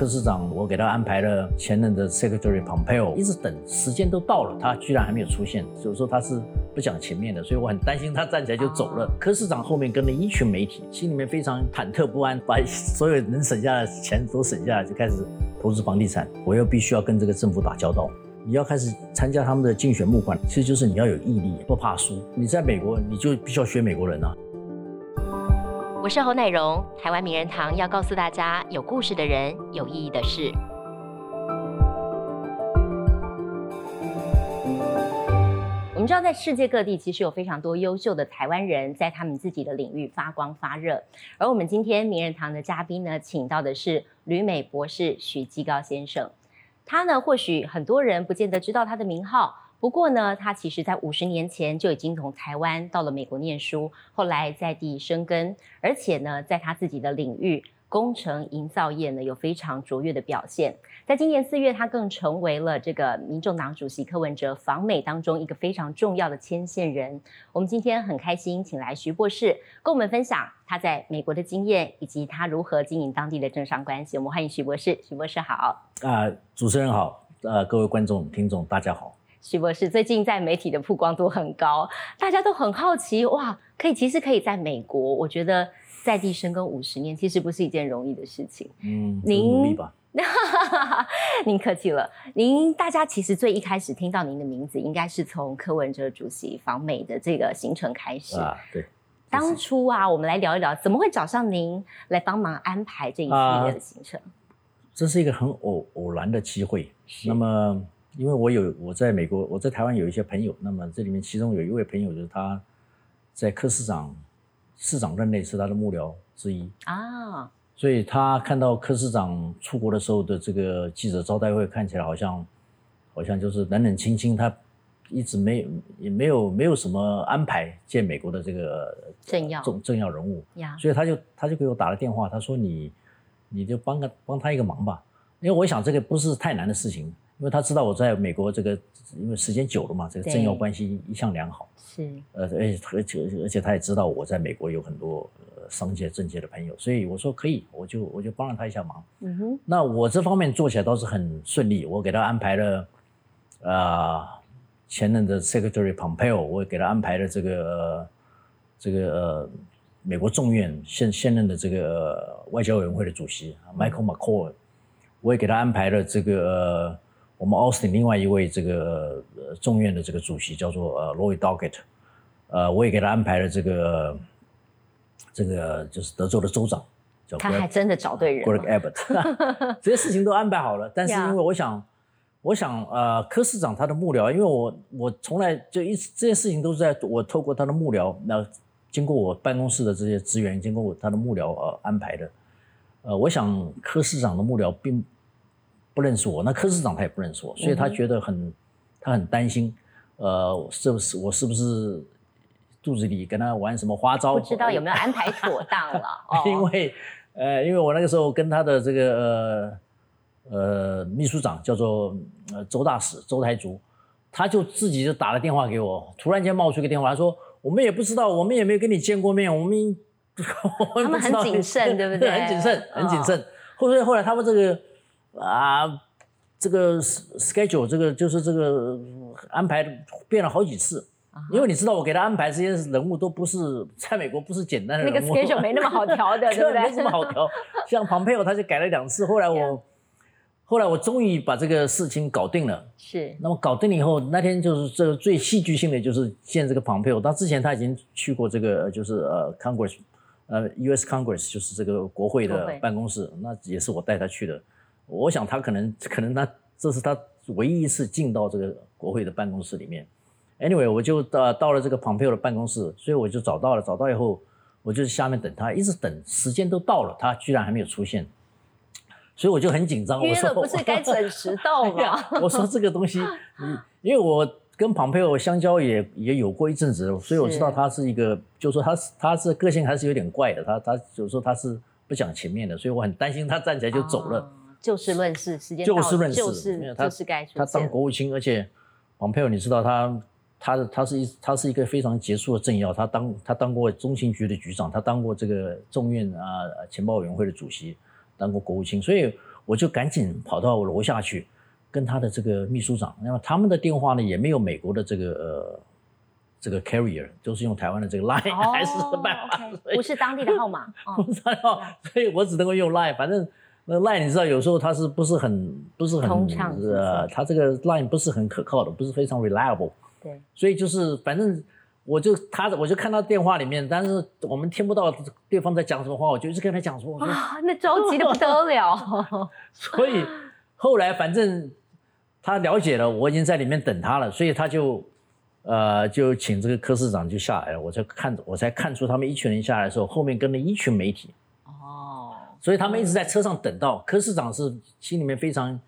科市长，我给他安排了前任的 Secretary Pompeo，一直等时间都到了，他居然还没有出现，所以说他是不讲情面的，所以我很担心他站起来就走了。科市长后面跟了一群媒体，心里面非常忐忑不安，把所有能省下的钱都省下来，就开始投资房地产。我又必须要跟这个政府打交道，你要开始参加他们的竞选募款，其实就是你要有毅力，不怕输。你在美国，你就必须要学美国人啊。我是侯乃荣，台湾名人堂要告诉大家有故事的人，有意义的事。我们知道，在世界各地其实有非常多优秀的台湾人在他们自己的领域发光发热。而我们今天名人堂的嘉宾呢，请到的是旅美博士许基高先生。他呢，或许很多人不见得知道他的名号。不过呢，他其实在五十年前就已经从台湾到了美国念书，后来在地生根，而且呢，在他自己的领域工程营造业呢有非常卓越的表现。在今年四月，他更成为了这个民众党主席柯文哲访美当中一个非常重要的牵线人。我们今天很开心，请来徐博士跟我们分享他在美国的经验，以及他如何经营当地的政商关系。我们欢迎徐博士，徐博士好。啊，主持人好，呃，各位观众听众大家好。徐博士最近在媒体的曝光度很高，大家都很好奇哇，可以其实可以在美国，我觉得在地生根五十年，其实不是一件容易的事情。嗯，您努力吧。您客气了。您大家其实最一开始听到您的名字，应该是从柯文哲主席访美的这个行程开始啊。对，当初啊，我们来聊一聊，怎么会找上您来帮忙安排这一系列的行程？这是一个很偶偶然的机会。那么。因为我有我在美国，我在台湾有一些朋友，那么这里面其中有一位朋友就是他，在柯市长市长任内是他的幕僚之一。啊，所以他看到柯市长出国的时候的这个记者招待会，看起来好像好像就是冷冷清清，他一直没也没有没有什么安排见美国的这个政要重政要人物，所以他就他就给我打了电话，他说你你就帮个帮他一个忙吧，因为我想这个不是太难的事情。因为他知道我在美国这个，因为时间久了嘛，这个政要关系一向良好。是。呃，而且而且而且他也知道我在美国有很多呃商界政界的朋友，所以我说可以，我就我就帮了他一下忙。嗯哼。那我这方面做起来倒是很顺利，我给他安排了，呃，前任的 Secretary Pompeo，我给他安排了这个这个呃美国众院现现任的这个外交委员会的主席 Michael McCall，我也给他安排了这个。我们 Austin 另外一位这个众院的这个主席叫做呃 Lloyd Doggett，呃，我也给他安排了这个这个就是德州的州长，叫他还真的找对人，Greg Abbott，这些事情都安排好了。但是因为我想，我想呃柯市长他的幕僚，因为我我从来就一直这些事情都是在我透过他的幕僚，那经过我办公室的这些资源，经过我他的幕僚呃安排的，呃，我想柯市长的幕僚并。不认识我，那柯市长他也不认识我，所以他觉得很，他很担心，呃，是不是我是不是肚子里跟他玩什么花招？不知道有没有安排妥当了？因为，呃，因为我那个时候跟他的这个呃呃秘书长叫做呃周大使周台竹，他就自己就打了电话给我，突然间冒出一个电话，他说我们也不知道，我们也没有跟你见过面，我们 他们很谨慎，对不对？很谨慎，很谨慎。后来后来他们这个。啊，这个 schedule 这个就是这个安排变了好几次，因为你知道我给他安排这些人物都不是在美国不是简单的那个 schedule 没那么好调的，对不对？没什么好调。像庞佩奥他就改了两次，后来我 后来我终于把这个事情搞定了。是。那么搞定了以后，那天就是这个最戏剧性的就是见这个庞佩奥。他之前他已经去过这个就是呃 Congress，呃 U.S. Congress 就是这个国会的办公室，那也是我带他去的。我想他可能可能他这是他唯一一次进到这个国会的办公室里面。Anyway，我就到到了这个 Pompeo 的办公室，所以我就找到了。找到以后，我就下面等他，一直等，时间都到了，他居然还没有出现，所以我就很紧张。我说不是该准时到吗？我说这个东西，因为我跟 Pompeo 相交也也有过一阵子，所以我知道他是一个，就说他是他是个性还是有点怪的，他他就说他是不讲情面的，所以我很担心他站起来就走了。就事论事，时间就事论事，就是就是该他当国务卿，而且王佩友，你知道他，他他是一他是一个非常杰出的政要，他当他当过中情局的局长，他当过这个众院啊情报委员会的主席，当过国务卿，所以我就赶紧跑到楼下去，跟他的这个秘书长，那么他们的电话呢也没有美国的这个呃这个 carrier，都是用台湾的这个 line 还是办法，不是当地的号码，不知道，所以我只能够用 line，反正那 line 你知道有时候它是不是很不是很通畅，呃，它这个 line 不是很可靠的，不是非常 reliable，对，所以就是反正。我就他，我就看到电话里面，但是我们听不到对方在讲什么话，我就一直跟他讲说：“啊，那着急的不得了。”所以后来反正他了解了，我已经在里面等他了，所以他就呃就请这个科市长就下来了。我才看，我才看出他们一群人下来的时候，后面跟了一群媒体。哦，所以他们一直在车上等到柯市长是心里面非常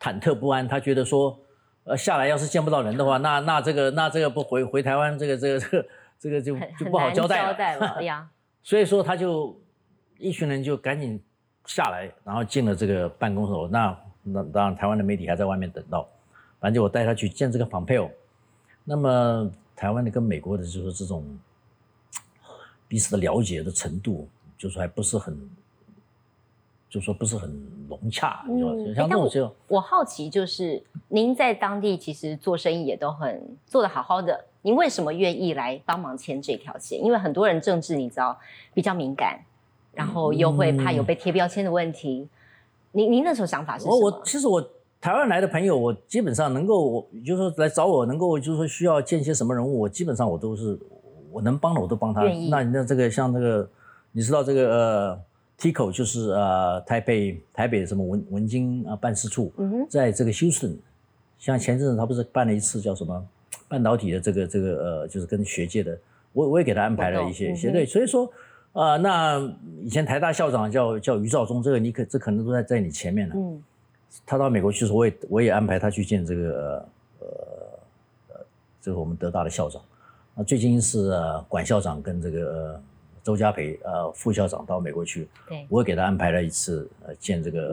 忐忑不安，他觉得说。呃，下来要是见不到人的话，那那这个那这个不回回台湾，这个这个这个这 个就就不好交代了 呀。所以说他就一群人就赶紧下来，然后进了这个办公室。那那当然台湾的媒体还在外面等到，反正就我带他去见这个访配偶。那么台湾的跟美国的就是这种彼此的了解的程度，就是还不是很。就说不是很融洽，嗯，像这种就我好奇，就是您在当地其实做生意也都很做得好好的，您为什么愿意来帮忙牵这条线？因为很多人政治你知道比较敏感，然后又会怕有被贴标签的问题。您您那时候想法是什么？我其实我台湾来的朋友，我基本上能够，我就是说来找我，能够就是说需要见些什么人物，我基本上我都是我能帮的我都帮他。那那这个像这个，你知道这个呃。Tico 就是呃台北台北什么文文经啊办事处，在这个休斯顿，像前阵子他不是办了一次叫什么半导体的这个这个呃就是跟学界的，我我也给他安排了一些一些对，所以说啊那以前台大校长叫叫余兆忠，这个你可这可能都在在你前面了，嗯，他到美国去时候，我也我也安排他去见这个呃呃这个我们德大的校长，那最近是管校长跟这个。周家培，呃，副校长到美国去，对，我给他安排了一次，呃，见这个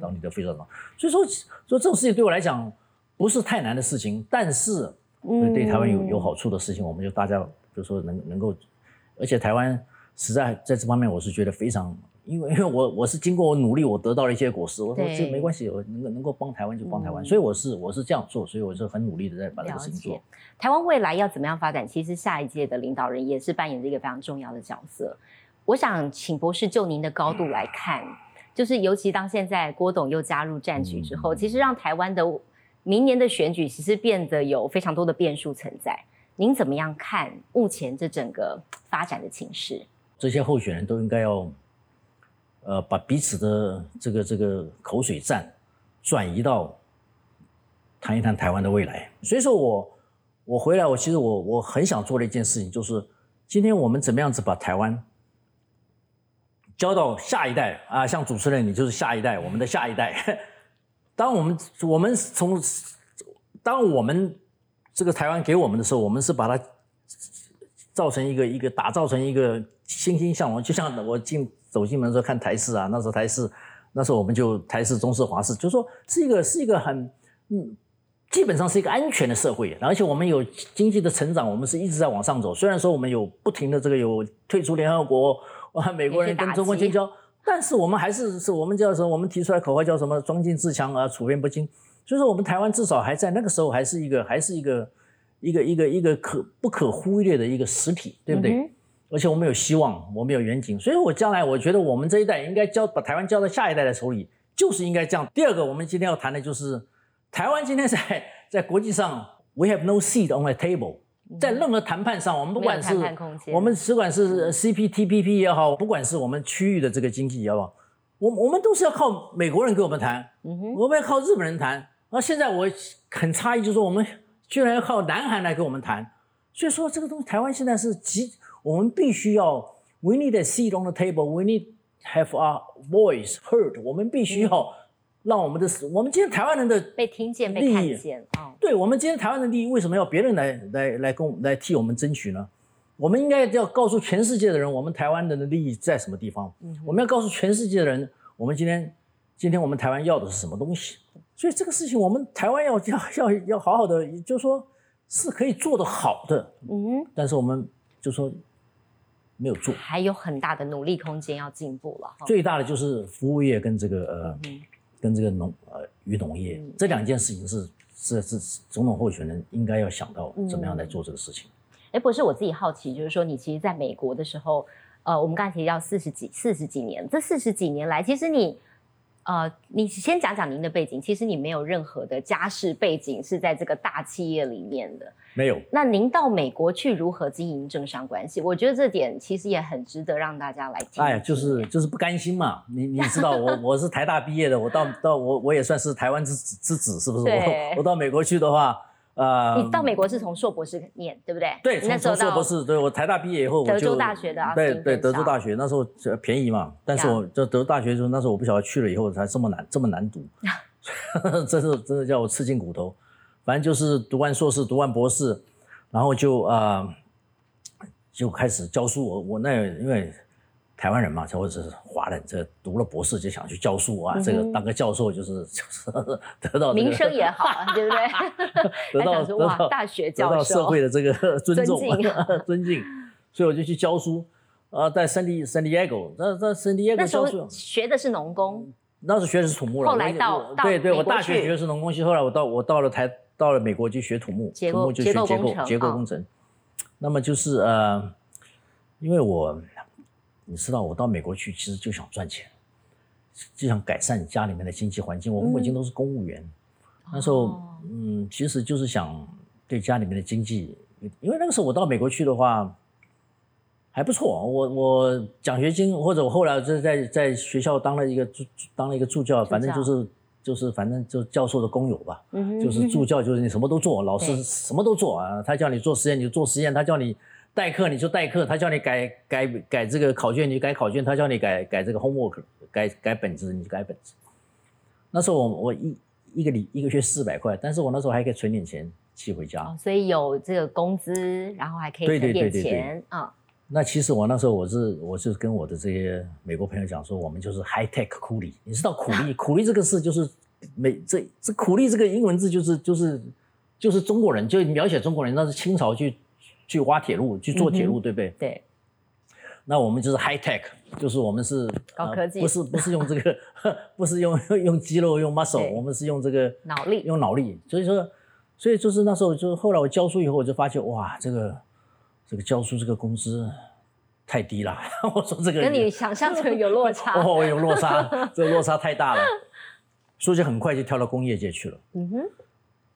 当地的副校长。所以说，说这种事情对我来讲不是太难的事情，但是对台湾有有好处的事情，我们就大家就说能能够，而且台湾实在在这方面，我是觉得非常。因为因为我我是经过我努力，我得到了一些果实。我说这没关系，我能够能够帮台湾就帮台湾。所以我是我是这样做，所以我是很努力的在把这个事情做。台湾未来要怎么样发展？其实下一届的领导人也是扮演着一个非常重要的角色。我想请博士就您的高度来看，就是尤其当现在郭董又加入战局之后，其实让台湾的明年的选举其实变得有非常多的变数存在。您怎么样看目前这整个发展的情势？这些候选人都应该要。呃，把彼此的这个这个口水战转移到谈一谈台湾的未来。所以说我我回来，我其实我我很想做的一件事情，就是今天我们怎么样子把台湾交到下一代啊？像主持人，你就是下一代，我们的下一代。当我们我们从当我们这个台湾给我们的时候，我们是把它造成一个一个打造成一个欣欣向荣，就像我进。走进门时候看台式啊，那时候台式，那时候我们就台式、中式、华式，就说是一个是一个很嗯，基本上是一个安全的社会，而且我们有经济的成长，我们是一直在往上走。虽然说我们有不停的这个有退出联合国，哇，美国人跟中国建交，但是我们还是是我们叫什么？我们提出来口号叫什么？装进自强而处变不惊。所以说我们台湾至少还在那个时候还是一个还是一个一个一个一个可不可忽略的一个实体，对不对？而且我们有希望，我们有远景，所以我将来我觉得我们这一代应该交把台湾交到下一代的手里，就是应该这样。第二个，我们今天要谈的就是台湾今天在在国际上，we have no seat on the table，在任何谈判上，我们不管是我们只管是 CPTPP 也好，不管是我们区域的这个经济也好，我我们都是要靠美国人跟我们谈，我们要靠日本人谈。而现在我很诧异，就是说我们居然要靠南韩来跟我们谈，所以说这个东西台湾现在是极。我们必须要，we need a seat on the table，we need have our voice heard。我们必须要让我们的，我们今天台湾人的被听见、被看见。啊，对，我们今天台湾的利益为什么要别人来来来跟来替我们争取呢？我们应该要告诉全世界的人，我们台湾人的利益在什么地方？嗯，我们要告诉全世界的人，我们今天今天我们台湾要的是什么东西？所以这个事情，我们台湾要要要要好好的，就是说是可以做得好的。嗯，但是我们就说。没有做，还有很大的努力空间要进步了。最大的就是服务业跟这个呃跟这个农呃与农业这两件事情是是是总统候选人应该要想到怎么样来做这个事情。哎，不是我自己好奇，就是说你其实在美国的时候，呃，我们刚才提到四十几四十几年，这四十几年来，其实你。呃，你先讲讲您的背景。其实你没有任何的家世背景是在这个大企业里面的，没有。那您到美国去如何经营政商关系？我觉得这点其实也很值得让大家来听。哎，就是就是不甘心嘛。你你知道我 我是台大毕业的，我到到我我也算是台湾之之子，是不是？我我到美国去的话。呃，你到美国是从硕博士念，对不对？对，从从硕博士，对我台大毕业以后，德州大学的，对对，德州大学那时候便宜嘛，但是我就德州大学的时候，那时候我不晓得去了以后才这么难，这么难读，真是真的叫我吃尽骨头。反正就是读完硕士，读完博士，然后就啊，就开始教书。我我那因为。台湾人嘛，或者是华人，这读了博士就想去教书啊，这个当个教授就是 就是得到名声也好，对不对？得到得到大学教授，得到社会的这个 尊重尊敬，所以我就去教书啊，在圣地圣地亚哥，在在圣地亚哥教书，学的是农工，那时候学的是土木了。后来到对对，我大学学的是农工系，后来我到我到了台到了美国就学土木，土木就学结构结构工程。那么就是呃，因为我。你知道我到美国去，其实就想赚钱，就想改善家里面的经济环境。我父母亲都是公务员，那时候，嗯，其实就是想对家里面的经济，因为那个时候我到美国去的话还不错。我我奖学金或者我后来就是在在学校当了一个助当了一个助教，反正就是就是反正就教授的工友吧，就是助教就是你什么都做，老师什么都做啊。他叫你做实验你就做实验，他叫你。代课你就代课，他叫你改改改这个考卷，你就改考卷；他叫你改改这个 homework，改改本子，你就改本子。那时候我我一一个礼一个月四百块，但是我那时候还可以存点钱寄回家，所以有这个工资，然后还可以存点钱啊。那其实我那时候我是我是跟我的这些美国朋友讲说，我们就是 high tech 苦力。你知道苦力 苦力这个事就是美这这苦力这个英文字就是就是就是中国人就描写中国人，那是清朝去。去挖铁路，去做铁路，对不对？对。那我们就是 high tech，就是我们是高科技，不是不是用这个，不是用用肌肉用 muscle，我们是用这个脑力，用脑力。所以说，所以就是那时候，就是后来我教书以后，我就发现哇，这个这个教书这个工资太低了。我说这个跟你想象中有落差，哦，有落差，这个落差太大了，所以就很快就跳到工业界去了。嗯哼。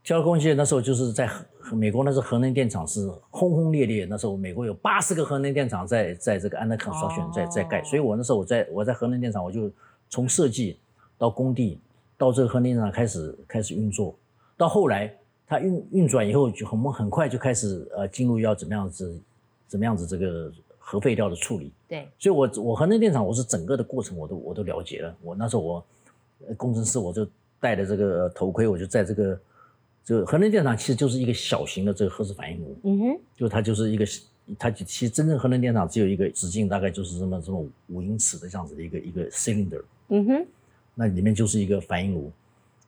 交工业界那时候就是在美国，那时候核能电厂是轰轰烈烈。那时候美国有八十个核能电厂在在这个 under construction 在在盖，所以我那时候我在我在核能电厂，我就从设计到工地到这个核能电厂开始开始运作，到后来它运运转以后，就我们很快就开始呃进入要怎么样子怎么样子这个核废料的处理。对，所以我我核能电厂我是整个的过程我都我都了解了。我那时候我工程师我就戴着这个头盔，我就在这个。就核能电厂其实就是一个小型的这个核子反应炉，嗯哼，就它就是一个，它其实真正核能电厂只有一个直径大概就是这么这么五英尺的这样子的一个一个 cylinder，嗯哼，那里面就是一个反应炉，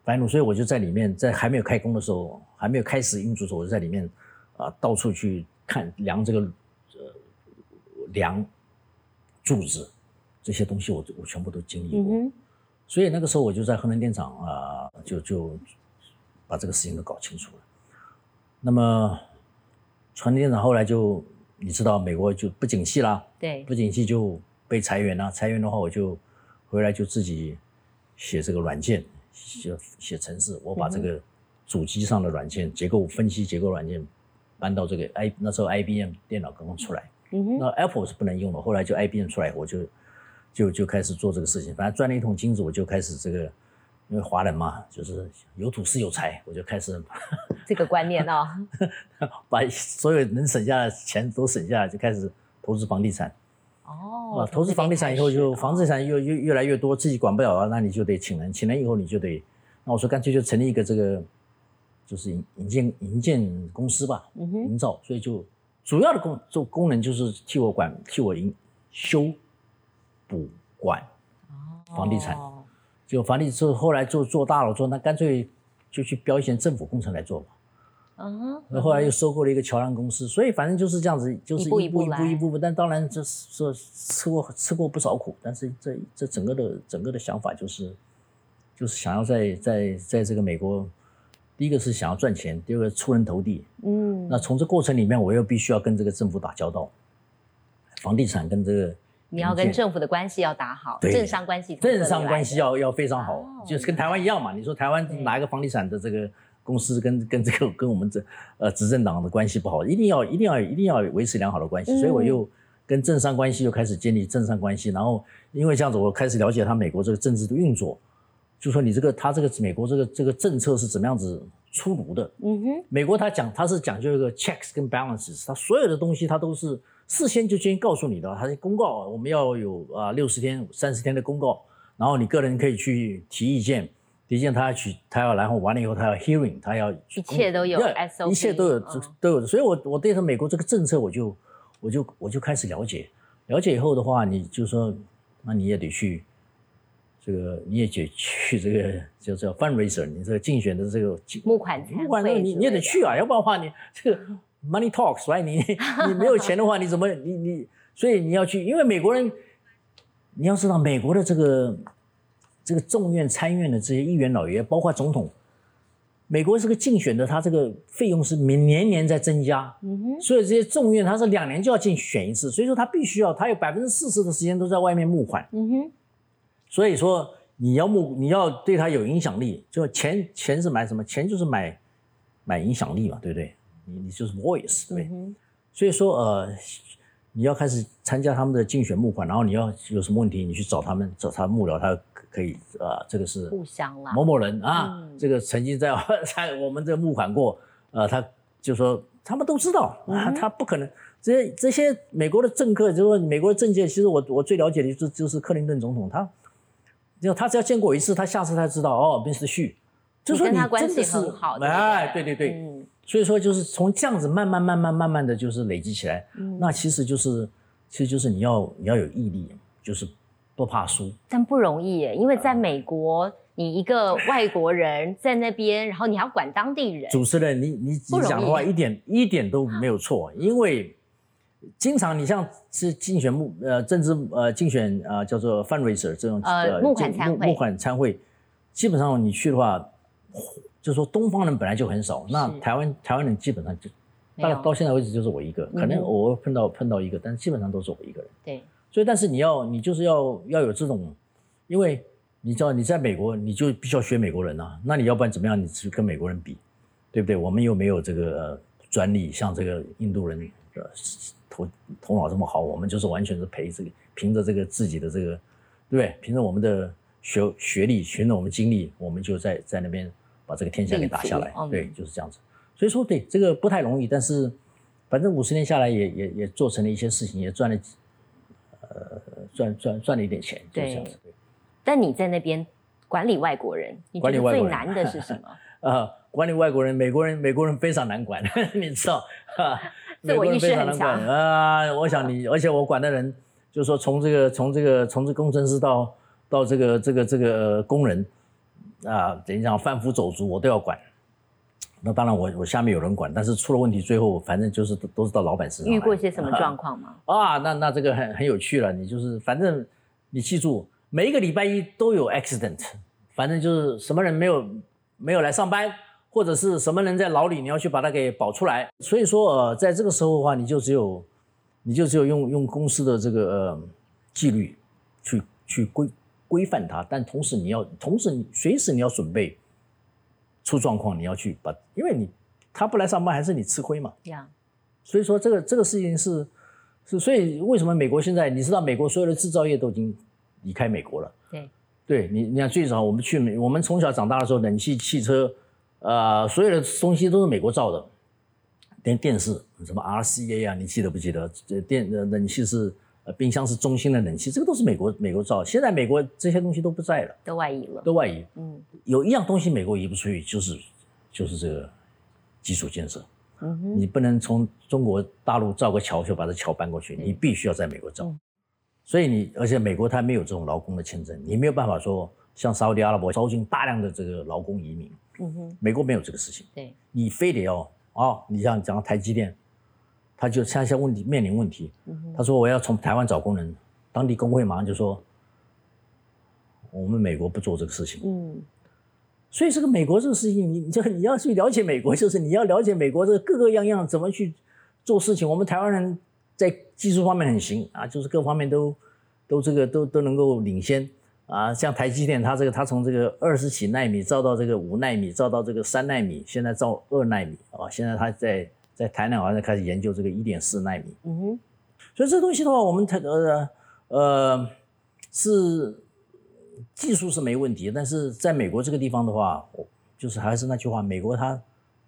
反应炉，所以我就在里面，在还没有开工的时候，还没有开始运作的时候，我就在里面啊到处去看量这个呃量柱子这些东西，我我全部都经历过，所以那个时候我就在核能电厂啊就就。把这个事情都搞清楚了。那么，传电厂后来就你知道，美国就不景气啦，对，不景气就被裁员了。裁员的话，我就回来就自己写这个软件，写写程式。我把这个主机上的软件结构分析结构软件搬到这个 i 那时候 IBM 电脑刚刚出来，那 Apple 是不能用的。后来就 IBM 出来，我就就就开始做这个事情。反正赚了一桶金子，我就开始这个。因为华人嘛，就是有土是有财，我就开始这个观念哦，把所有能省下的钱都省下来，就开始投资房地产。哦，啊，投资房地产以后，就房地产又越越来越多，自己管不了了，那你就得请人，请人以后你就得，那我说干脆就成立一个这个，就是营营建营建公司吧，营造，所以就主要的功做功能就是替我管替我营修补管房地产。就房地产后来做做大了，做那干脆就去标一些政府工程来做吧。嗯，那后来又收购了一个桥梁公司，所以反正就是这样子，就是一步一步一步一步步。但当然就是说吃过吃过不少苦，但是这这整个的整个的想法就是就是想要在在在这个美国，第一个是想要赚钱，第二个出人头地。嗯，那从这过程里面，我又必须要跟这个政府打交道，房地产跟这个。你要跟政府的关系要打好，政商关系，政商关系要要非常好，就是跟台湾一样嘛。你说台湾哪一个房地产的这个公司跟跟这个跟我们这呃执政党的关系不好，一定要一定要一定要维持良好的关系。所以我又跟政商关系又开始建立政商关系，然后因为这样子，我开始了解他美国这个政治的运作，就说你这个他这个美国这个这个政策是怎么样子出炉的。嗯哼，美国他讲他是讲究一个 checks 跟 balances，他所有的东西他都是。事先就先告诉你的，他是公告，我们要有啊六十天、三十天的公告，然后你个人可以去提意见，提意见他要去，他要然后完了以后他要 hearing，他要一切都有，一切都有都有，所以我我对他美国这个政策我就我就我就开始了解，了解以后的话，你就说那你也得去这个你也得去这个叫叫 fundraiser，你这个竞选的这个募款募款你你也得去啊，要不然的话你这个。Money talks，right？你你没有钱的话，你怎么你你？所以你要去，因为美国人，你要知道美国的这个这个众院参院的这些议员老爷，包括总统，美国这个竞选的，他这个费用是每年年在增加。嗯哼。所以这些众院他是两年就要竞选一次，所以说他必须要，他有百分之四十的时间都在外面募款。嗯哼。所以说你要募，你要对他有影响力，就钱钱是买什么？钱就是买买影响力嘛，对不对？你你就是 voice 对，所以说呃，你要开始参加他们的竞选募款，然后你要有什么问题，你去找他们，找他幕僚，他可以呃，这个是互相啦，某某人啊，这个曾经在 在我们这募款过，呃，他就说他们都知道啊，他不可能这些这些美国的政客，就是说美国的政界，其实我我最了解的就是就是克林顿总统，他就他只要见过一次，他下次他知道哦，便是旭，就说你真的是哎，对对对。所以说，就是从这样子慢慢、慢慢、慢慢的就是累积起来。嗯，那其实就是，其实就是你要你要有毅力，就是不怕输。但不容易耶，因为在美国，你一个外国人 在那边，然后你还要管当地人。主持人，你你你讲的话一点一点都没有 错，因为经常你像是竞选募呃政治呃竞选呃叫做 fundraiser 这种呃募款参会，募款参会，基本上你去的话。就是说，东方人本来就很少，那台湾台湾人基本上就，大概到现在为止就是我一个，可能偶尔碰到碰到一个，但是基本上都是我一个人。对，所以但是你要你就是要要有这种，因为你知道你在美国，你就必须要学美国人啊，那你要不然怎么样？你去跟美国人比，对不对？我们又没有这个专利，像这个印度人的头头脑这么好，我们就是完全是陪这个凭着这个自己的这个，对不对？凭着我们的学学历，凭着我们经历，我们就在在那边。把这个天下给打下来，对，就是这样子。所以说，对这个不太容易，但是反正五十年下来，也也也做成了一些事情，也赚了，呃，赚赚赚了一点钱，就这样子。但你在那边管理外国人，你觉得最难的是什么？呃，管理外国人，美国人，美国人非常难管，你知道？自我意识很强啊！我想你，而且我管的人，就是说从这个从这个从这工程师到到这个这个这个工人。啊，等于讲贩夫走卒，我都要管。那当然，我我下面有人管，但是出了问题，最后反正就是都都是到老板身上。遇过一些什么状况吗？啊，那那这个很很有趣了。你就是反正你记住，每一个礼拜一都有 accident，反正就是什么人没有没有来上班，或者是什么人在牢里，你要去把他给保出来。所以说，呃，在这个时候的话，你就只有你就只有用用公司的这个呃纪律去去规。规范它，但同时你要，同时你随时你要准备出状况，你要去把，因为你他不来上班，还是你吃亏嘛。呀，所以说这个这个事情是是，所以为什么美国现在你知道，美国所有的制造业都已经离开美国了。对，对你你看最早我们去美，我们从小长大的时候，冷气汽车，呃，所有的东西都是美国造的，连电视什么 RCA 啊，你记得不记得？这电冷气是。呃，冰箱是中心的冷气，这个都是美国美国造。现在美国这些东西都不在了，都外移了，都外移。嗯，有一样东西美国移不出去，就是就是这个基础建设。嗯哼，你不能从中国大陆造个桥就把这桥搬过去，你必须要在美国造。所以你而且美国它没有这种劳工的签证，你没有办法说像沙特阿拉伯招进大量的这个劳工移民。嗯哼，美国没有这个事情。对，你非得要啊，你像讲台积电。他就现在问题面临问题，他说我要从台湾找工人，当地工会马上就说，我们美国不做这个事情。嗯，所以这个美国这个事情，你这你要去了解美国，就是你要了解美国这个各个样样怎么去做事情。我们台湾人在技术方面很行啊，就是各方面都都这个都都能够领先。啊，像台积电，它这个它从这个二十几纳米造到这个五纳米，造到这个三纳米，现在造二纳米啊。现在它在在台南好像开始研究这个一点四纳米。嗯哼。所以这东西的话，我们台呃呃是技术是没问题，但是在美国这个地方的话，就是还是那句话，美国它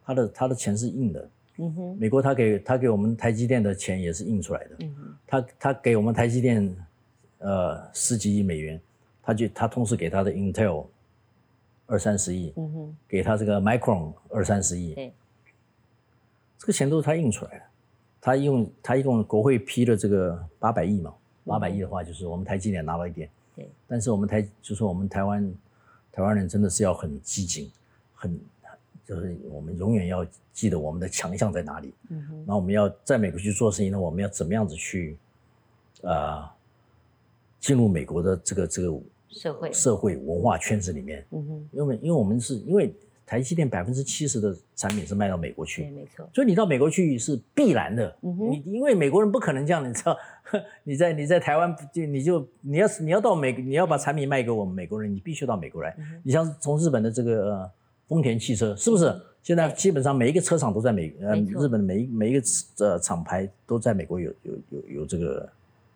它的它的钱是硬的。嗯哼。美国他给他给我们台积电的钱也是印出来的。嗯哼。他他给我们台积电呃十几亿美元。他就他同时给他的 Intel 二三十亿，嗯哼，给他这个 Micron 二三十亿，对，这个钱都是他印出来的。他用他一共国会批了这个八百亿嘛，八百亿的话就是我们台积电拿了一点，对。但是我们台就是我们台湾台湾人真的是要很机警，很就是我们永远要记得我们的强项在哪里，嗯哼。那我们要在美国去做生意呢，我们要怎么样子去啊进入美国的这个这个。社会社会文化圈子里面，嗯哼，因为因为我们是因为台积电百分之七十的产品是卖到美国去，对，没错，所以你到美国去是必然的，嗯哼，你因为美国人不可能这样，你知道，你在你在台湾就你就你要你要到美你要把产品卖给我们美国人，你必须到美国来，你像从日本的这个丰田汽车，是不是？现在基本上每一个车厂都在美，呃，日本的每一每一个呃厂牌都在美国有有有有这个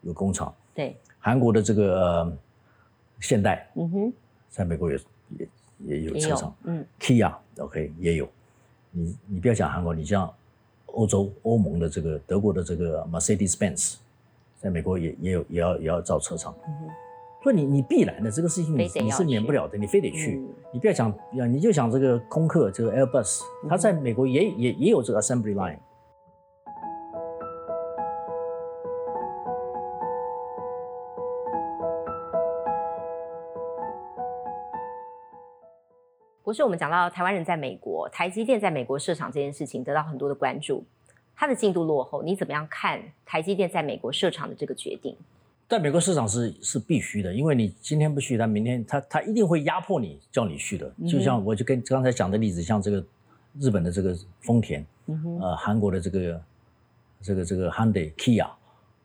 有工厂，对，韩国的这个。现代，嗯哼，在美国也也也有车厂，嗯，Kia，OK 也有。你你不要讲韩国，你像欧洲欧盟的这个德国的这个 Mercedes-Benz，在美国也也有也要也要造车厂。嗯，所以你你必然的这个事情你你是免不了的，你非得去。你不要讲，你就想这个空客这个 Airbus，它在美国也也也有这个 assembly line。不是我们讲到台湾人在美国，台积电在美国设厂这件事情得到很多的关注，它的进度落后，你怎么样看台积电在美国设厂的这个决定？在美国市场是是必须的，因为你今天不去，他明天他他一定会压迫你，叫你去的。就像我就跟刚才讲的例子，像这个日本的这个丰田，呃，韩国的这个这个这个 Hyundai、Kia，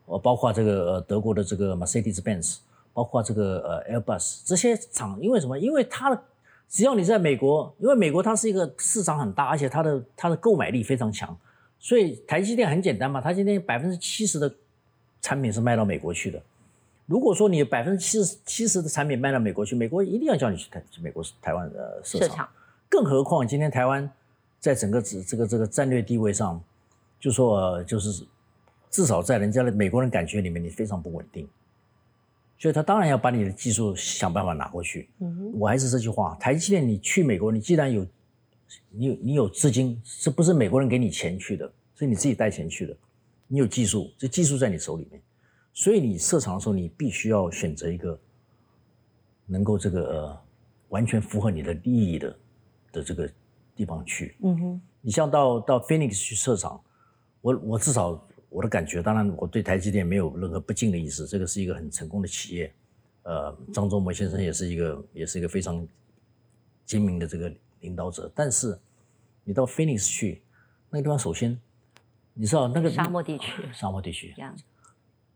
呃，包括这个呃德国的这个 Mercedes-Benz，包括这个呃 Airbus 这些厂，因为什么？因为它的只要你在美国，因为美国它是一个市场很大，而且它的它的购买力非常强，所以台积电很简单嘛，它今天百分之七十的产品是卖到美国去的。如果说你百分之七十七十的产品卖到美国去，美国一定要叫你去台美国台湾的市场。更何况今天台湾在整个这这个这个战略地位上，就说就是至少在人家的美国人感觉里面，你非常不稳定。所以他当然要把你的技术想办法拿过去。嗯我还是这句话，台积电你去美国，你既然有，你有你有资金，这不是美国人给你钱去的？是你自己带钱去的。你有技术，这技术在你手里面，所以你设厂的时候，你必须要选择一个能够这个呃完全符合你的利益的的这个地方去。嗯哼。你像到到 Phoenix 去设厂，我我至少。我的感觉，当然我对台积电没有任何不敬的意思。这个是一个很成功的企业，呃，张忠谋先生也是一个，也是一个非常精明的这个领导者。但是你到 Phoenix 去，那个地方首先，你知道那个沙漠地区，沙漠地区，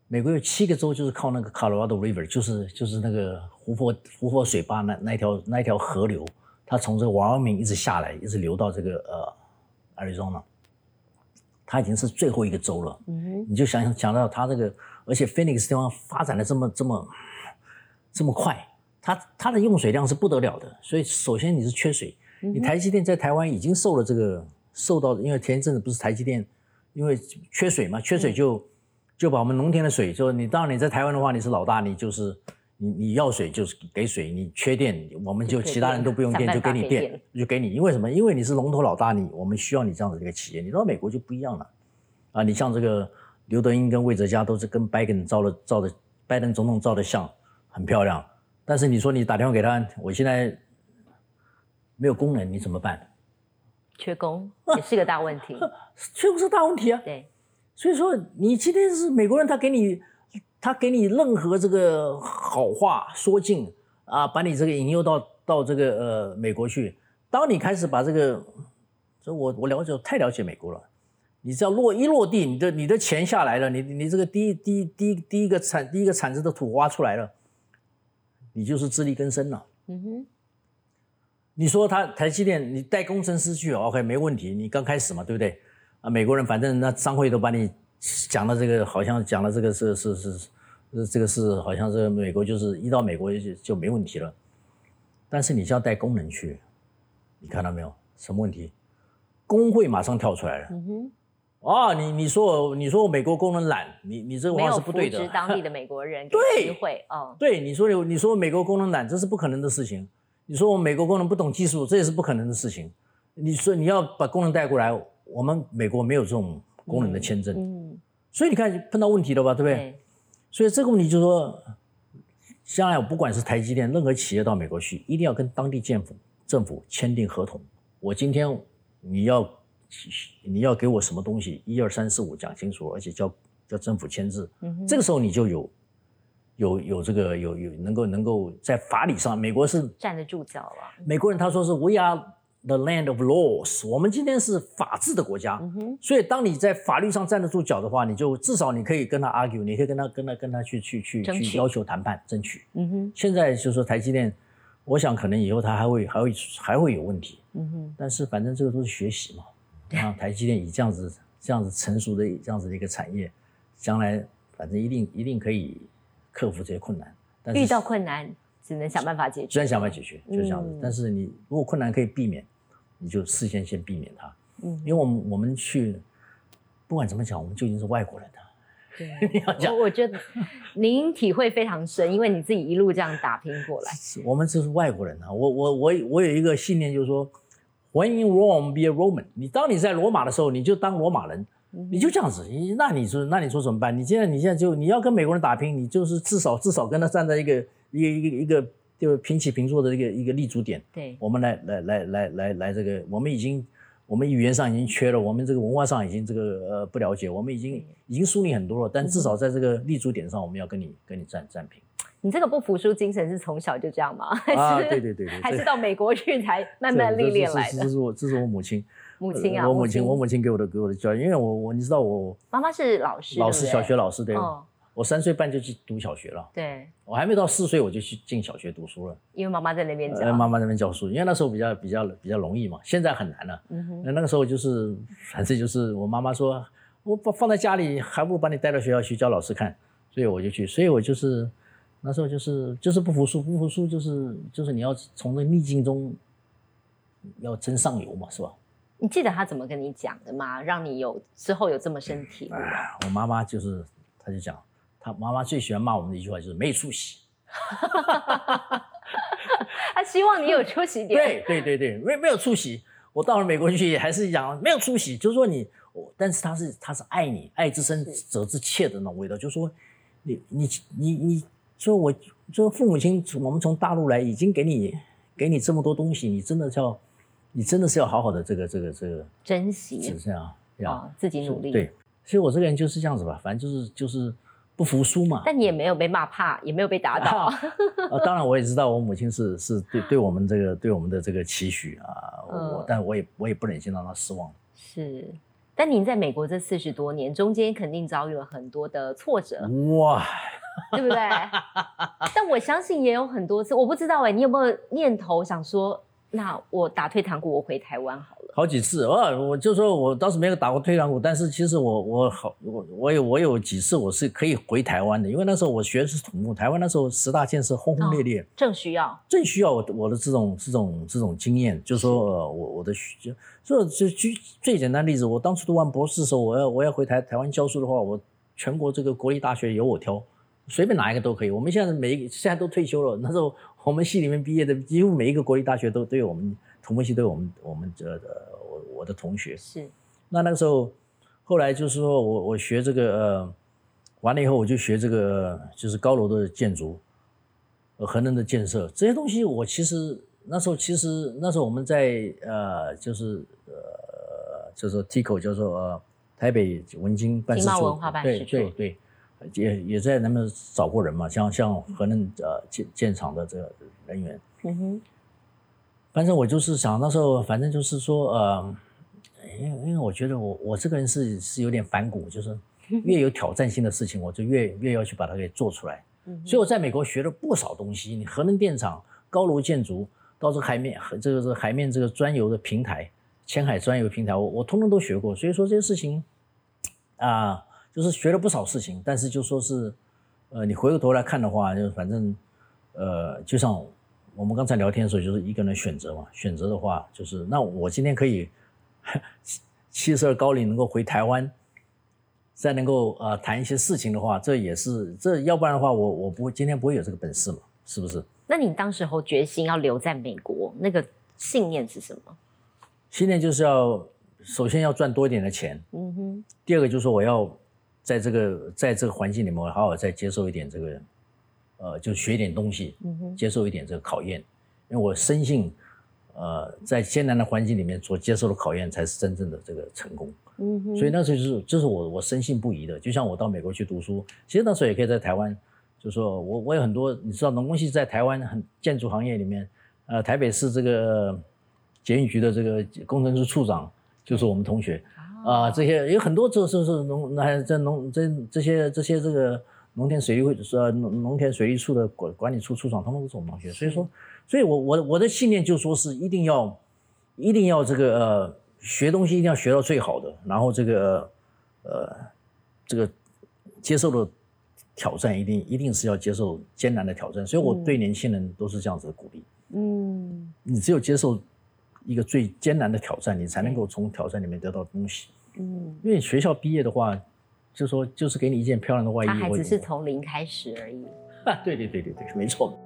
美国有七个州就是靠那个 Colorado River，就是就是那个湖泊湖泊水坝那那条那条河流，它从这个王明一直下来，一直流到这个呃 Arizona。它已经是最后一个州了，嗯你就想想想到它这个，而且 Phoenix 地方发展的这么这么这么快，它它的用水量是不得了的，所以首先你是缺水，你台积电在台湾已经受了这个受到，因为前一阵子不是台积电因为缺水嘛，缺水就就把我们农田的水，就你当然你在台湾的话你是老大，你就是。你你要水就是给水，你缺电我们就其他人都不用电就给你电就给你，因为什么？因为你是龙头老大，你我们需要你这样的一个企业。你到美国就不一样了，啊，你像这个刘德英跟魏哲家都是跟拜登照了照的，拜登总统照的像很漂亮。但是你说你打电话给他，我现在没有功能，你怎么办？缺工也是个大问题，缺工是大问题啊。对，所以说你今天是美国人，他给你。他给你任何这个好话说尽，啊，把你这个引诱到到这个呃美国去。当你开始把这个，这我我了解太了解美国了。你只要落一落地，你的你的钱下来了，你你这个第一第一第一第一个产第一个产值的土挖出来了，你就是自力更生了。嗯哼。你说他台积电，你带工程师去，OK，没问题。你刚开始嘛，对不对？啊，美国人反正那商会都把你讲的这个，好像讲的这个是是是，这个是好像是美国就是一到美国就就没问题了。但是你就要带工人去，你看到没有？什么问题？工会马上跳出来了。嗯哼。啊，你你说我你说我美国工人懒，你你这个话是不对的。没有当地的美国人 对机会哦。对，你说你你说美国工人懒，这是不可能的事情。你说我美国工人不懂技术，这也是不可能的事情。你说你要把工人带过来，我们美国没有这种工人的签证，嗯，所以你看碰到问题了吧，对不对？所以这个问题就是说，将来不管是台积电，任何企业到美国去，一定要跟当地政府政府签订合同。我今天你要你要给我什么东西，一二三四五讲清楚，而且叫叫政府签字，嗯，这个时候你就有。有有这个有有能够能够在法理上，美国是站得住脚了。美国人他说是 We are the land of laws，我们今天是法治的国家。所以当你在法律上站得住脚的话，你就至少你可以跟他 argue，你可以跟他跟他跟他去去去去要求谈判争取。嗯哼。现在就说台积电，我想可能以后他还会还会还会有问题。嗯哼。但是反正这个都是学习嘛。啊，台积电以这样子这样子成熟的这样子的一个产业，将来反正一定一定可以。克服这些困难，但遇到困难只能想办法解决，只能想办法解决，就这样子。但是你如果困难可以避免，你就事先先避免它。嗯，因为我们我们去，不管怎么讲，我们就已经是外国人了。对，我我觉得您体会非常深，因为你自己一路这样打拼过来。我们就是外国人啊！我我我我有一个信念，就是说，When in Rome, be a Roman。你当你在罗马的时候，你就当罗马人。你就这样子，你那你说那你说怎么办？你现在你现在就你要跟美国人打拼，你就是至少至少跟他站在一个一个一个一个就平起平坐的一个一个立足点。对，我们来来来来来来这个，我们已经我们语言上已经缺了，我们这个文化上已经这个呃不了解，我们已经已经输你很多了，但至少在这个立足点上，我们要跟你跟你站站平。你这个不服输精神是从小就这样吗？啊，对对对对，还是到美国去才慢慢历练来的？这是我这是我母亲。母亲啊，我母亲，我母亲给我的给我的教育，因为我我你知道我妈妈是老师，老师小学老师对，我三岁半就去读小学了，对，我还没到四岁我就去进小学读书了，因为妈妈在那边教，妈妈那边教书，因为那时候比较比较比较容易嘛，现在很难了，嗯哼，那那个时候就是反正就是我妈妈说，我把放在家里还不如把你带到学校去教老师看，所以我就去，所以我就是那时候就是就是不服输，不服输就是就是你要从那逆境中要争上游嘛，是吧？你记得他怎么跟你讲的吗？让你有之后有这么身体悟？我妈妈就是，他就讲，他妈妈最喜欢骂我们的一句话就是没出息。他希望你有出息点。对对对对，没没有出息。我到了美国去还是讲没有出息，就是说你，但是他是他是爱你，爱之深责之切的那种味道，就是说你你你你说我说父母亲我们从大陆来已经给你 给你这么多东西，你真的叫。你真的是要好好的这个这个这个珍惜，是这样，啊，自己努力。对，所以我这个人就是这样子吧，反正就是就是不服输嘛。但你也没有被骂怕，也没有被打倒。啊，当然我也知道我母亲是是对对我们这个对我们的这个期许啊，我但我也我也不忍心让她失望。是，但您在美国这四十多年中间，肯定遭遇了很多的挫折。哇，对不对？但我相信也有很多次，我不知道哎，你有没有念头想说？那我打退堂鼓，我回台湾好了。好几次，啊我就说我当时没有打过退堂鼓，但是其实我我好我我有我有几次我是可以回台湾的，因为那时候我学的是土木，台湾那时候十大建设轰轰烈烈，正需要正需要我我的这种这种这种经验，就说呃我我的就就就举最简单例子，我当初读完博士的时候，我要我要回台台湾教书的话，我全国这个国立大学由我挑，随便哪一个都可以。我们现在每一个现在都退休了，那时候。我们系里面毕业的几乎每一个国立大学都都有我们土木系都有我们我们这我我的同学是，那那个时候后来就是说我我学这个呃完了以后我就学这个就是高楼的建筑，呃核能的建设这些东西我其实那时候其实那时候我们在呃就是呃就是 TICO 叫做呃台北文经办事处对对对也也在那边找过人嘛，像像核能呃建建厂的这个人员。嗯哼。反正我就是想那时候，反正就是说呃，因为因为我觉得我我这个人是是有点反骨，就是 越有挑战性的事情，我就越越要去把它给做出来。所以我在美国学了不少东西，你核能电厂、高楼建筑，到这个海面，这个是海面这个专油的平台，前海专油平台，我我通通都学过。所以说这些事情，啊，就是学了不少事情。但是就说是，呃，你回过头来看的话，就反正，呃，就像我们刚才聊天的时候，就是一个人选择嘛。选择的话，就是那我今天可以 七十二高龄能够回台湾。再能够呃谈一些事情的话，这也是这要不然的话，我我不会今天不会有这个本事嘛，是不是？那你当时候决心要留在美国，那个信念是什么？信念就是要首先要赚多一点的钱，嗯哼。第二个就是说我要在这个在这个环境里面好好再接受一点这个，呃，就学一点东西，嗯哼，接受一点这个考验，因为我深信，呃，在艰难的环境里面所接受的考验才是真正的这个成功。嗯，所以那时候就是，就是我我深信不疑的。就像我到美国去读书，其实那时候也可以在台湾，就说我我有很多，你知道农工系在台湾很建筑行业里面，呃，台北市这个检疫局的这个工程师处长就是我们同学啊，这些有很多这是是农那在农这这些这些这个农田水利会是农农田水利处的管管理处处长，他们都是我们同学。所以说，所以我我我的信念就说是一定要一定要这个呃。学东西一定要学到最好的，然后这个，呃，这个接受的挑战一定一定是要接受艰难的挑战，所以我对年轻人都是这样子的鼓励。嗯，你只有接受一个最艰难的挑战，你才能够从挑战里面得到东西。嗯，因为学校毕业的话，就说就是给你一件漂亮的外衣，他还只是从零开始而已。啊，对对对对对，没错。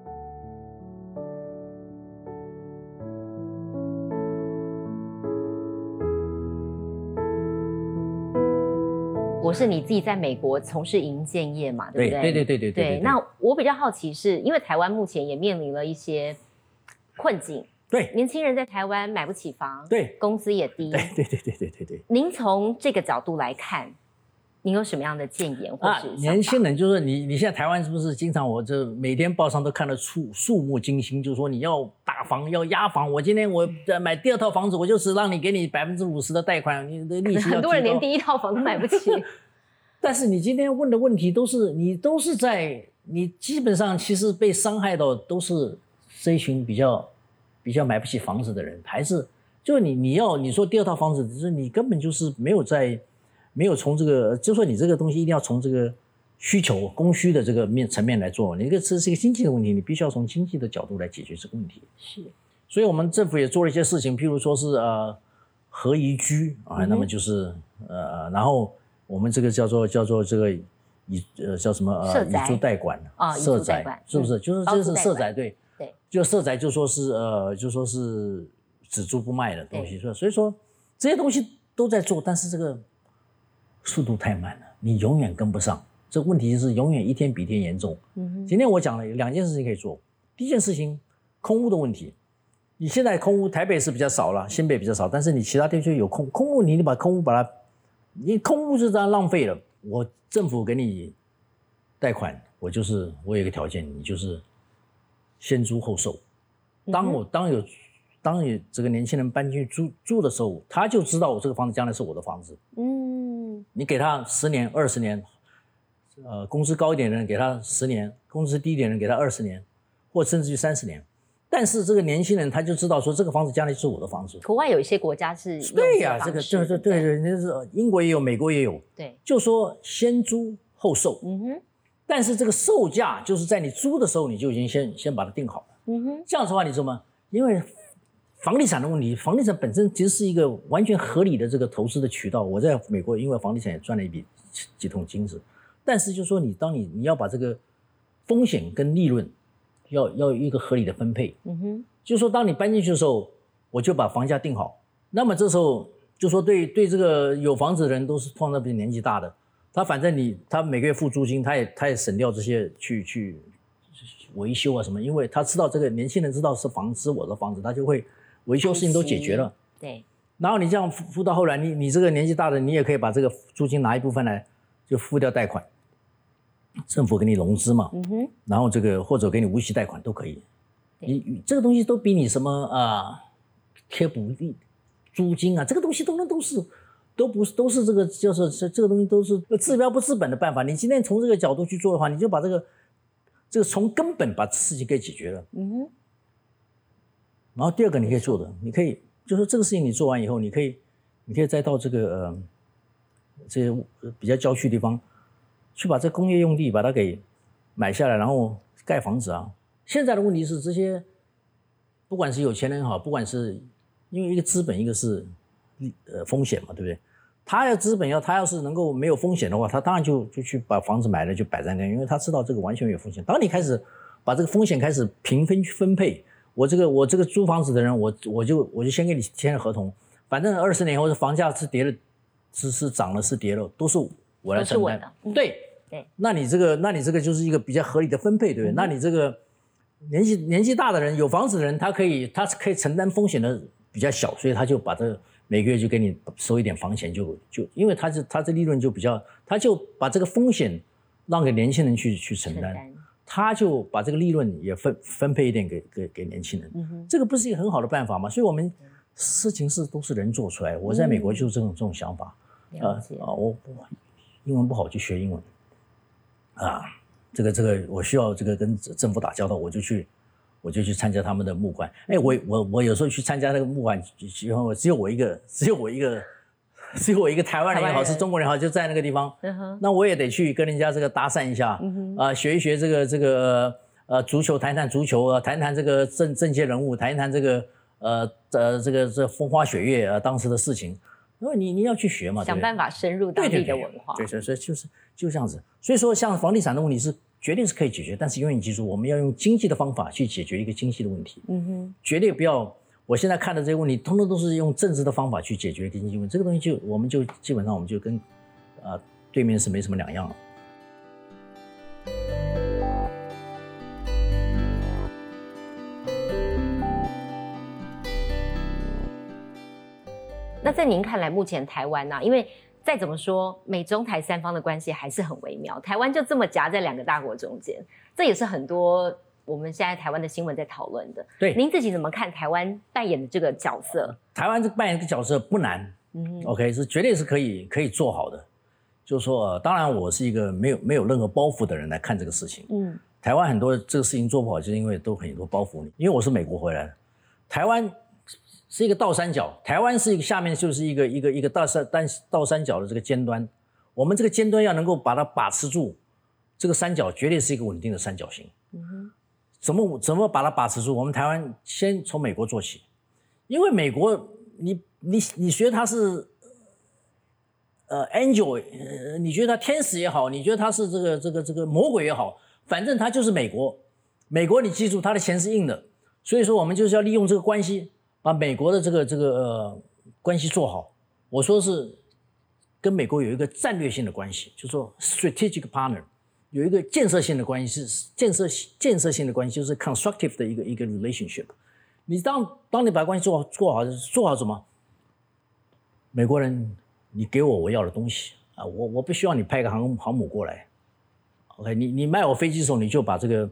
我是你自己在美国从事营建业嘛，对不对？对对对对对对。那我比较好奇是，因为台湾目前也面临了一些困境，对，年轻人在台湾买不起房，对，工资也低，对对对对对对对。您从这个角度来看。你有什么样的建言或是年轻人就是你，你现在台湾是不是经常我这每天报上都看得触触目惊心，就是说你要打房要压房。我今天我买第二套房子，我就是让你给你百分之五十的贷款，你的利息 很多人连第一套房都买不起。但是你今天问的问题都是你都是在你基本上其实被伤害到都是这一群比较比较买不起房子的人，还是就你你要你说第二套房子，就是你根本就是没有在。没有从这个，就说你这个东西一定要从这个需求、供需的这个面层面来做。你这个这是一个经济的问题，你必须要从经济的角度来解决这个问题。是，所以我们政府也做了一些事情，譬如说是呃，合宜居啊，那么就是呃，然后我们这个叫做叫做这个以呃叫什么呃，以租代管啊，社宅是不是？就是这是社宅对对，就社宅就说是呃，就说是只租不卖的东西，所以所以说这些东西都在做，但是这个。速度太慢了，你永远跟不上。这问题就是永远一天比一天严重。嗯今天我讲了两件事情可以做。第一件事情，空屋的问题。你现在空屋，台北是比较少了，新北比较少，但是你其他地区有空空屋，你你把空屋把它，你空屋就这样浪费了。我政府给你贷款，我就是我有一个条件，你就是先租后售。当我当有。当有这个年轻人搬进去住住的时候，他就知道我这个房子将来是我的房子。嗯，你给他十年、二十年，呃，工资高一点的人给他十年，工资低一点的人给他二十年，或甚至于三十年。但是这个年轻人他就知道说，这个房子将来是我的房子。国外有一些国家是对呀，这个对对对对，那是英国也有，美国也有。对，就说先租后售。嗯哼，但是这个售价就是在你租的时候你就已经先先把它定好了。嗯哼，这样子的话你知道吗？因为房地产的问题，房地产本身其实是一个完全合理的这个投资的渠道。我在美国，因为房地产也赚了一笔几桶金子。但是，就说你当你你要把这个风险跟利润要要一个合理的分配。嗯哼。就说当你搬进去的时候，我就把房价定好。那么这时候就说对对这个有房子的人都是放那边年纪大的，他反正你他每个月付租金，他也他也省掉这些去去维修啊什么，因为他知道这个年轻人知道是房子我的房子，他就会。维修事情都解决了，对。然后你这样付到后来，你你这个年纪大的，你也可以把这个租金拿一部分来，就付掉贷款。政府给你融资嘛，嗯哼，然后这个或者给你无息贷款都可以。你这个东西都比你什么啊贴补地租金啊，这个东西都能都是都不是都是这个就是这这个东西都是治标不治本的办法。你今天从这个角度去做的话，你就把这个这个从根本把事情给解决了。嗯哼。然后第二个你可以做的，你可以就是这个事情你做完以后，你可以你可以再到这个呃这些比较郊区地方去把这工业用地把它给买下来，然后盖房子啊。现在的问题是这些，不管是有钱人也好，不管是因为一个资本，一个是呃风险嘛，对不对？他要资本要他要是能够没有风险的话，他当然就就去把房子买了就摆在那，因为他知道这个完全没有风险。当你开始把这个风险开始平分去分配，我这个我这个租房子的人，我我就我就先给你签了合同，反正二十年以后这房价是跌了，是是涨了是跌了，都是我来承担。对对，那你这个那你这个就是一个比较合理的分配，对不对？那你这个。年纪年纪大的人，有房子的人，他可以，他是可以承担风险的比较小，所以他就把这每个月就给你收一点房钱，就就因为他是他这利润就比较，他就把这个风险让给年轻人去去承担，他就把这个利润也分分配一点给给给年轻人，这个不是一个很好的办法吗？所以我们事情是都是人做出来，我在美国就是这种这种想法，啊啊，我英文不好就学英文，啊。这个这个，我需要这个跟政府打交道，我就去，我就去参加他们的募款。哎，我我我有时候去参加那个募款，然后只有我一个，只有我一个，只有我一个台湾人也好，是中国人也好，就在那个地方。那我也得去跟人家这个搭讪一下，啊，学一学这个这个呃足球，谈谈足球啊，谈谈这个政政界人物，谈一谈这个呃呃这个这风花雪月啊当时的事情。因为你你要去学嘛，想办法深入当地的文化。对，所以所以就是就这样子。所以说，像房地产的问题是。绝对是可以解决，但是永远记住，我们要用经济的方法去解决一个经济的问题。嗯哼，绝对不要。我现在看的这些问题，通通都是用政治的方法去解决经济问题。这个东西就我们就基本上我们就跟啊对面是没什么两样了。那在您看来，目前台湾呢？因为再怎么说，美中台三方的关系还是很微妙。台湾就这么夹在两个大国中间，这也是很多我们现在台湾的新闻在讨论的。对，您自己怎么看台湾扮演的这个角色？台湾这扮演这个角色不难，嗯，OK，是绝对是可以可以做好的。就是说，当然我是一个没有没有任何包袱的人来看这个事情。嗯，台湾很多这个事情做不好，就是因为都很多包袱。你因为我是美国回来的，台湾。是一个倒三角，台湾是一个下面就是一个一个一个倒三单倒三角的这个尖端，我们这个尖端要能够把它把持住，这个三角绝对是一个稳定的三角形。怎么怎么把它把持住？我们台湾先从美国做起，因为美国你你你觉得他是呃 angel，呃你觉得他天使也好，你觉得他是这个这个这个魔鬼也好，反正他就是美国。美国你记住他的钱是硬的，所以说我们就是要利用这个关系。把美国的这个这个呃关系做好，我说是跟美国有一个战略性的关系，就说 strategic partner，有一个建设性的关系是建设建设性的关系，就是 constructive 的一个一个 relationship。你当当你把关系做好做好做好什么？美国人，你给我我要的东西啊，我我不需要你派个航空航母过来，OK？你你卖我飞机的时候，你就把这个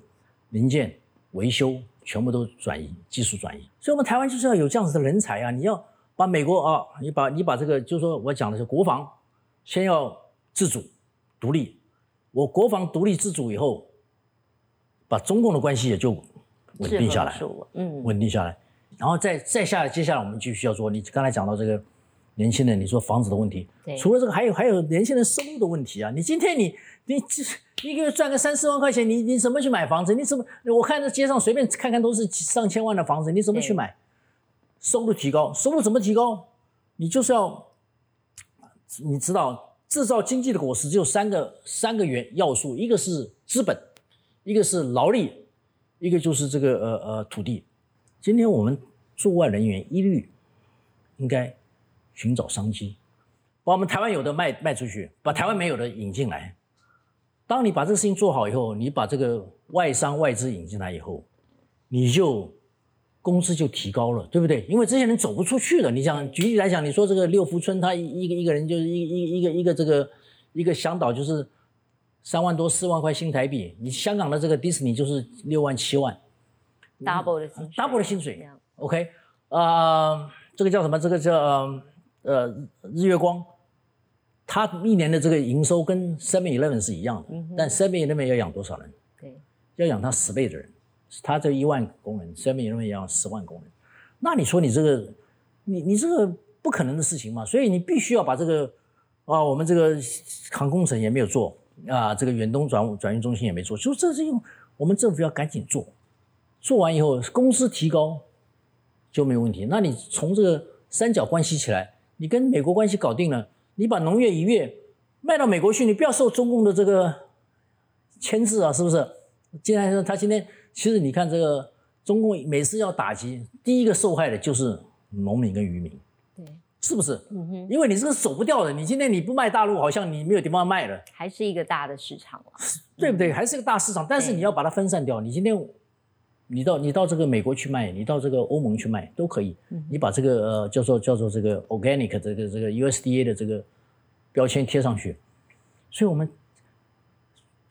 零件维修。全部都转移，技术转移，所以，我们台湾就是要有这样子的人才啊！你要把美国啊，你把你把这个，就是说我讲的是国防，先要自主独立。我国防独立自主以后，把中共的关系也就稳定下来，嗯，稳定下来，然后再再下来，接下来我们继续要说。你刚才讲到这个年轻人，你说房子的问题，除了这个，还有还有年轻人收入的问题啊！你今天你你这。一个月赚个三四万块钱，你你怎么去买房子？你怎么？我看这街上随便看看都是上千万的房子，你怎么去买？收入提高，收入怎么提高？你就是要，你知道制造经济的果实只有三个三个元要素，一个是资本，一个是劳力，一个就是这个呃呃土地。今天我们驻外人员一律应该寻找商机，把我们台湾有的卖卖出去，把台湾没有的引进来。当你把这个事情做好以后，你把这个外商外资引进来以后，你就工资就提高了，对不对？因为这些人走不出去了。你想举例来讲，你说这个六福村，他一个一个人就是一一一个一个这个一个向导就是三万多四万块新台币，你香港的这个迪士尼就是六万七万，double 的薪，double 的薪水，OK，呃，这个叫什么？这个叫呃日月光，他一年的这个营收跟 Seven Eleven 是一样的，但 Seven Eleven 要养多少人？对，要养他十倍的人，他这一万工人下面人员要十万工人，那你说你这个，你你这个不可能的事情嘛？所以你必须要把这个啊，我们这个航空城也没有做。啊，这个远东转转运中心也没做，就这是用我们政府要赶紧做，做完以后工资提高就没有问题。那你从这个三角关系起来，你跟美国关系搞定了，你把农业一跃卖到美国去，你不要受中共的这个牵制啊，是不是？既然他今天其实你看这个中共每次要打击，第一个受害的就是农民跟渔民。对是不是？嗯哼，因为你这个走不掉的，你今天你不卖大陆，好像你没有地方卖了，还是一个大的市场对不对？还是一个大市场，但是你要把它分散掉。你今天你到你到这个美国去卖，你到这个欧盟去卖都可以。你把这个呃叫做叫做这个 organic 这个这个 USDA 的这个标签贴上去，所以我们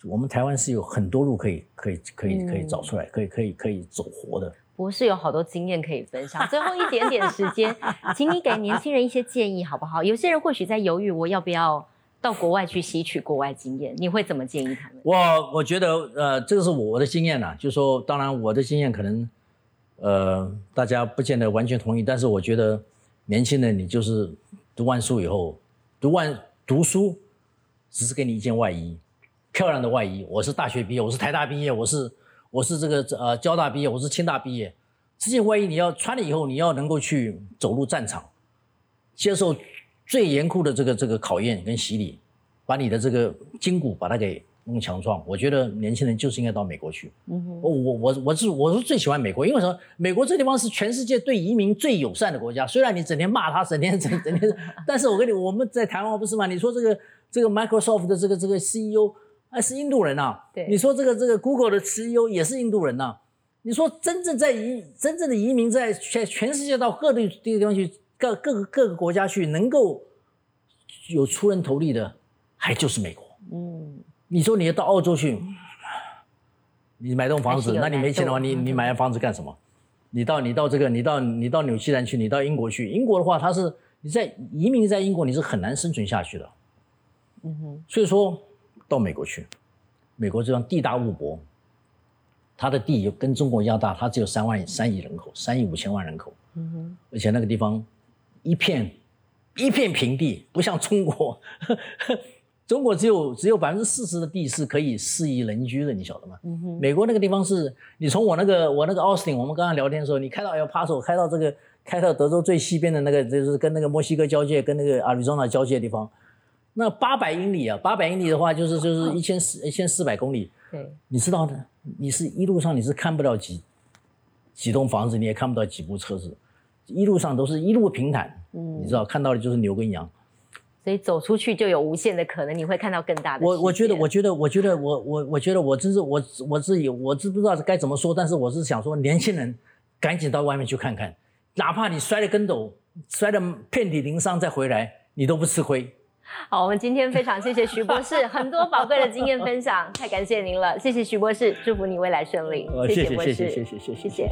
我们台湾是有很多路可以可以可以可以找出来，可以可以可以走活的。博士有好多经验可以分享，最后一点点时间，请你给年轻人一些建议好不好？有些人或许在犹豫，我要不要到国外去吸取国外经验？你会怎么建议他们？我我觉得，呃，这个是我的经验呐，就是说，当然我的经验可能，呃，大家不见得完全同意，但是我觉得，年轻人你就是读完书以后，读完读书只是给你一件外衣，漂亮的外衣。我是大学毕业，我是台大毕业，我是。我是这个呃交大毕业，我是清大毕业。这件外衣你要穿了以后，你要能够去走入战场，接受最严酷的这个这个考验跟洗礼，把你的这个筋骨把它给弄强壮。我觉得年轻人就是应该到美国去。嗯我我我是我是最喜欢美国，因为什么？美国这地方是全世界对移民最友善的国家。虽然你整天骂他，整天整整天，但是我跟你我们在台湾不是吗？你说这个这个 Microsoft 的这个这个 CEO。哎，是印度人呐。对，你说这个这个 Google 的 CEO 也是印度人呐。你说真正在移真正的移民在全全世界到各地地方去各各个各个国家去能够有出人头地的，还就是美国。嗯，你说你要到澳洲去，你买栋房子，那你没钱的话，你你买房子干什么？你到你到这个你到你到纽西兰去，你到英国去，英国的话，它是你在移民在英国你是很难生存下去的。嗯哼，所以说。到美国去，美国这样地大物博，它的地跟中国一样大，它只有三万三亿人口，三亿五千万人口，嗯哼，而且那个地方一片一片平地，不像中国，中国只有只有百分之四十的地是可以适宜人居的，你晓得吗？美国那个地方是，你从我那个我那个奥斯汀，我们刚刚聊天的时候，你开到 El Paso，开到这个开到德州最西边的那个，就是跟那个墨西哥交界，跟那个阿里桑那交界的地方。那八百英里啊，八百英里的话就是就是一千四一千四百公里。对，你知道的，你是一路上你是看不到几几栋房子，你也看不到几部车子，一路上都是一路平坦。嗯，你知道看到的就是牛跟羊。所以走出去就有无限的可能，你会看到更大的。我我觉得，我觉得，我觉得，我我我觉得，我真是我我自己，我知不知道该怎么说，但是我是想说，年轻人赶紧到外面去看看，哪怕你摔了跟斗，摔得遍体鳞伤再回来，你都不吃亏。好，我们今天非常谢谢徐博士，很多宝贵的经验分享，太感谢您了，谢谢徐博士，祝福你未来顺利，谢谢博士，谢谢谢谢谢谢。